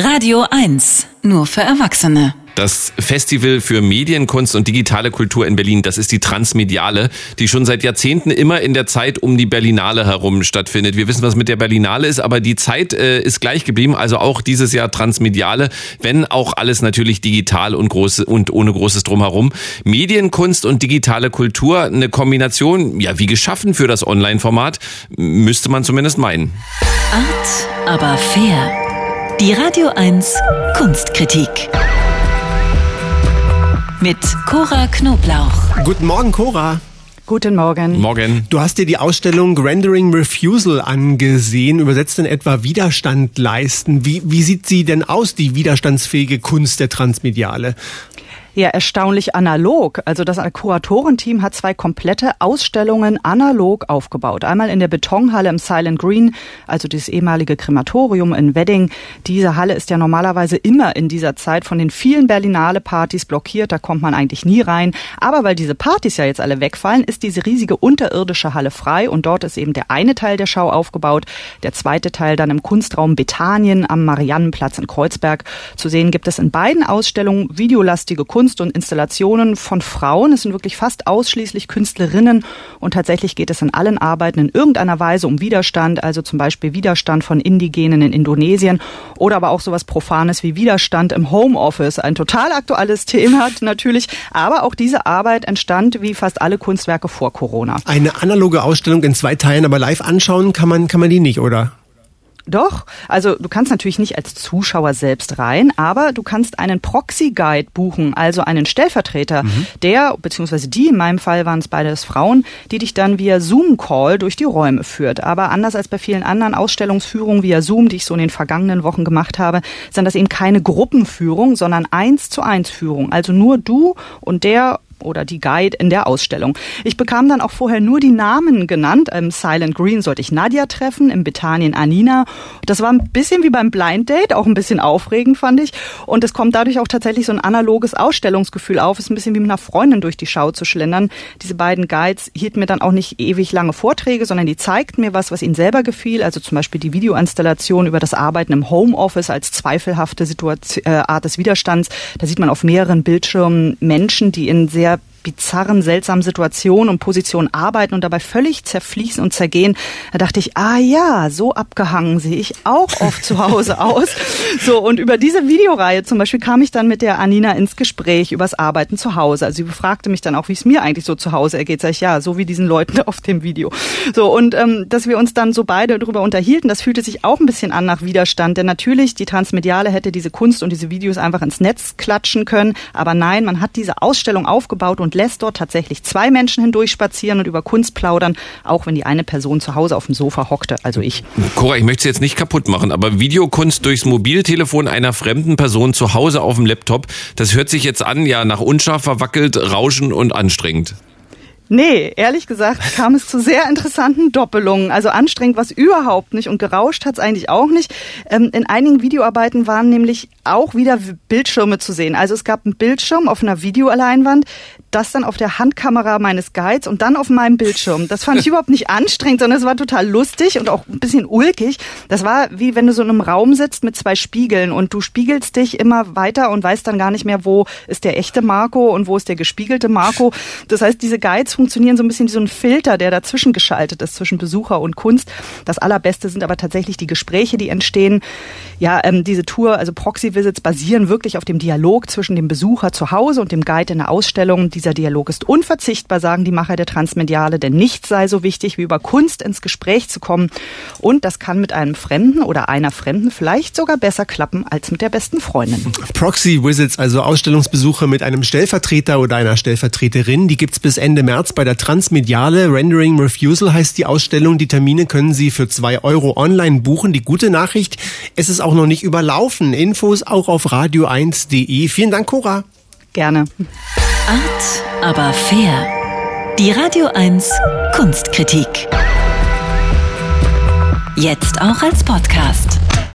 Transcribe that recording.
Radio 1, nur für Erwachsene. Das Festival für Medienkunst und digitale Kultur in Berlin, das ist die Transmediale, die schon seit Jahrzehnten immer in der Zeit um die Berlinale herum stattfindet. Wir wissen, was mit der Berlinale ist, aber die Zeit äh, ist gleich geblieben, also auch dieses Jahr Transmediale, wenn auch alles natürlich digital und große und ohne großes drumherum. Medienkunst und digitale Kultur, eine Kombination, ja, wie geschaffen für das Online-Format, müsste man zumindest meinen. Art, aber fair. Die Radio 1 Kunstkritik. Mit Cora Knoblauch. Guten Morgen, Cora. Guten Morgen. Morgen. Du hast dir die Ausstellung Rendering Refusal angesehen, übersetzt in etwa Widerstand leisten. Wie, wie sieht sie denn aus, die widerstandsfähige Kunst der Transmediale? Ja, erstaunlich analog. Also das Kuratorenteam hat zwei komplette Ausstellungen analog aufgebaut. Einmal in der Betonhalle im Silent Green, also das ehemalige Krematorium in Wedding. Diese Halle ist ja normalerweise immer in dieser Zeit von den vielen Berlinale-Partys blockiert. Da kommt man eigentlich nie rein. Aber weil diese Partys ja jetzt alle wegfallen, ist diese riesige unterirdische Halle frei und dort ist eben der eine Teil der Schau aufgebaut. Der zweite Teil dann im Kunstraum Bethanien am Mariannenplatz in Kreuzberg. Zu sehen gibt es in beiden Ausstellungen videolastige Kunst Kunst und Installationen von Frauen. Es sind wirklich fast ausschließlich Künstlerinnen und tatsächlich geht es in allen Arbeiten in irgendeiner Weise um Widerstand, also zum Beispiel Widerstand von Indigenen in Indonesien oder aber auch sowas Profanes wie Widerstand im Homeoffice. Ein total aktuelles Thema natürlich, aber auch diese Arbeit entstand wie fast alle Kunstwerke vor Corona. Eine analoge Ausstellung in zwei Teilen, aber live anschauen kann man, kann man die nicht, oder? Doch, also du kannst natürlich nicht als Zuschauer selbst rein, aber du kannst einen Proxy-Guide buchen, also einen Stellvertreter, mhm. der, beziehungsweise die, in meinem Fall waren es beides Frauen, die dich dann via Zoom-Call durch die Räume führt. Aber anders als bei vielen anderen Ausstellungsführungen via Zoom, die ich so in den vergangenen Wochen gemacht habe, sind das eben keine Gruppenführung, sondern eins zu eins Führung. Also nur du und der oder die Guide in der Ausstellung. Ich bekam dann auch vorher nur die Namen genannt. Im Silent Green sollte ich Nadia treffen, im Bethanien Anina. Das war ein bisschen wie beim Blind Date, auch ein bisschen aufregend fand ich. Und es kommt dadurch auch tatsächlich so ein analoges Ausstellungsgefühl auf. Es ist ein bisschen wie mit einer Freundin durch die Schau zu schlendern. Diese beiden Guides hielten mir dann auch nicht ewig lange Vorträge, sondern die zeigten mir was, was ihnen selber gefiel. Also zum Beispiel die Videoinstallation über das Arbeiten im Homeoffice als zweifelhafte Situation, äh, Art des Widerstands. Da sieht man auf mehreren Bildschirmen Menschen, die in sehr up bizarren, seltsamen Situationen und Positionen arbeiten und dabei völlig zerfließen und zergehen. Da dachte ich, ah ja, so abgehangen sehe ich auch oft zu Hause aus. So, und über diese Videoreihe zum Beispiel kam ich dann mit der Anina ins Gespräch übers Arbeiten zu Hause. Also sie befragte mich dann auch, wie es mir eigentlich so zu Hause ergeht. Sag ich, ja, so wie diesen Leuten auf dem Video. So, und ähm, dass wir uns dann so beide darüber unterhielten, das fühlte sich auch ein bisschen an nach Widerstand. Denn natürlich, die Transmediale hätte diese Kunst und diese Videos einfach ins Netz klatschen können. Aber nein, man hat diese Ausstellung aufgebaut und lässt dort tatsächlich zwei Menschen hindurch spazieren und über Kunst plaudern, auch wenn die eine Person zu Hause auf dem Sofa hockte, also ich. Cora, ich möchte es jetzt nicht kaputt machen, aber Videokunst durchs Mobiltelefon einer fremden Person zu Hause auf dem Laptop, das hört sich jetzt an, ja, nach unscharf verwackelt, rauschen und anstrengend. Nee, ehrlich gesagt kam es zu sehr interessanten Doppelungen. Also anstrengend was überhaupt nicht und gerauscht hat es eigentlich auch nicht. Ähm, in einigen Videoarbeiten waren nämlich auch wieder Bildschirme zu sehen. Also es gab einen Bildschirm auf einer Videoleinwand, das dann auf der Handkamera meines Guides und dann auf meinem Bildschirm. Das fand ich überhaupt nicht anstrengend, sondern es war total lustig und auch ein bisschen ulkig. Das war wie wenn du so in einem Raum sitzt mit zwei Spiegeln und du spiegelst dich immer weiter und weißt dann gar nicht mehr, wo ist der echte Marco und wo ist der gespiegelte Marco. Das heißt, diese Guides funktionieren so ein bisschen wie so ein Filter, der dazwischen geschaltet ist zwischen Besucher und Kunst. Das allerbeste sind aber tatsächlich die Gespräche, die entstehen. Ja, ähm, diese Tour, also Proxy Visits basieren wirklich auf dem Dialog zwischen dem Besucher zu Hause und dem Guide in der Ausstellung. Dieser Dialog ist unverzichtbar, sagen die Macher der Transmediale, denn nichts sei so wichtig, wie über Kunst ins Gespräch zu kommen. Und das kann mit einem Fremden oder einer Fremden vielleicht sogar besser klappen als mit der besten Freundin. Proxy Visits, also Ausstellungsbesuche mit einem Stellvertreter oder einer Stellvertreterin, die gibt's bis Ende März März bei der Transmediale Rendering Refusal heißt die Ausstellung. Die Termine können Sie für zwei Euro online buchen. Die gute Nachricht, es ist auch noch nicht überlaufen. Infos auch auf radio1.de. Vielen Dank, Cora. Gerne. Art, aber fair. Die Radio 1 Kunstkritik. Jetzt auch als Podcast.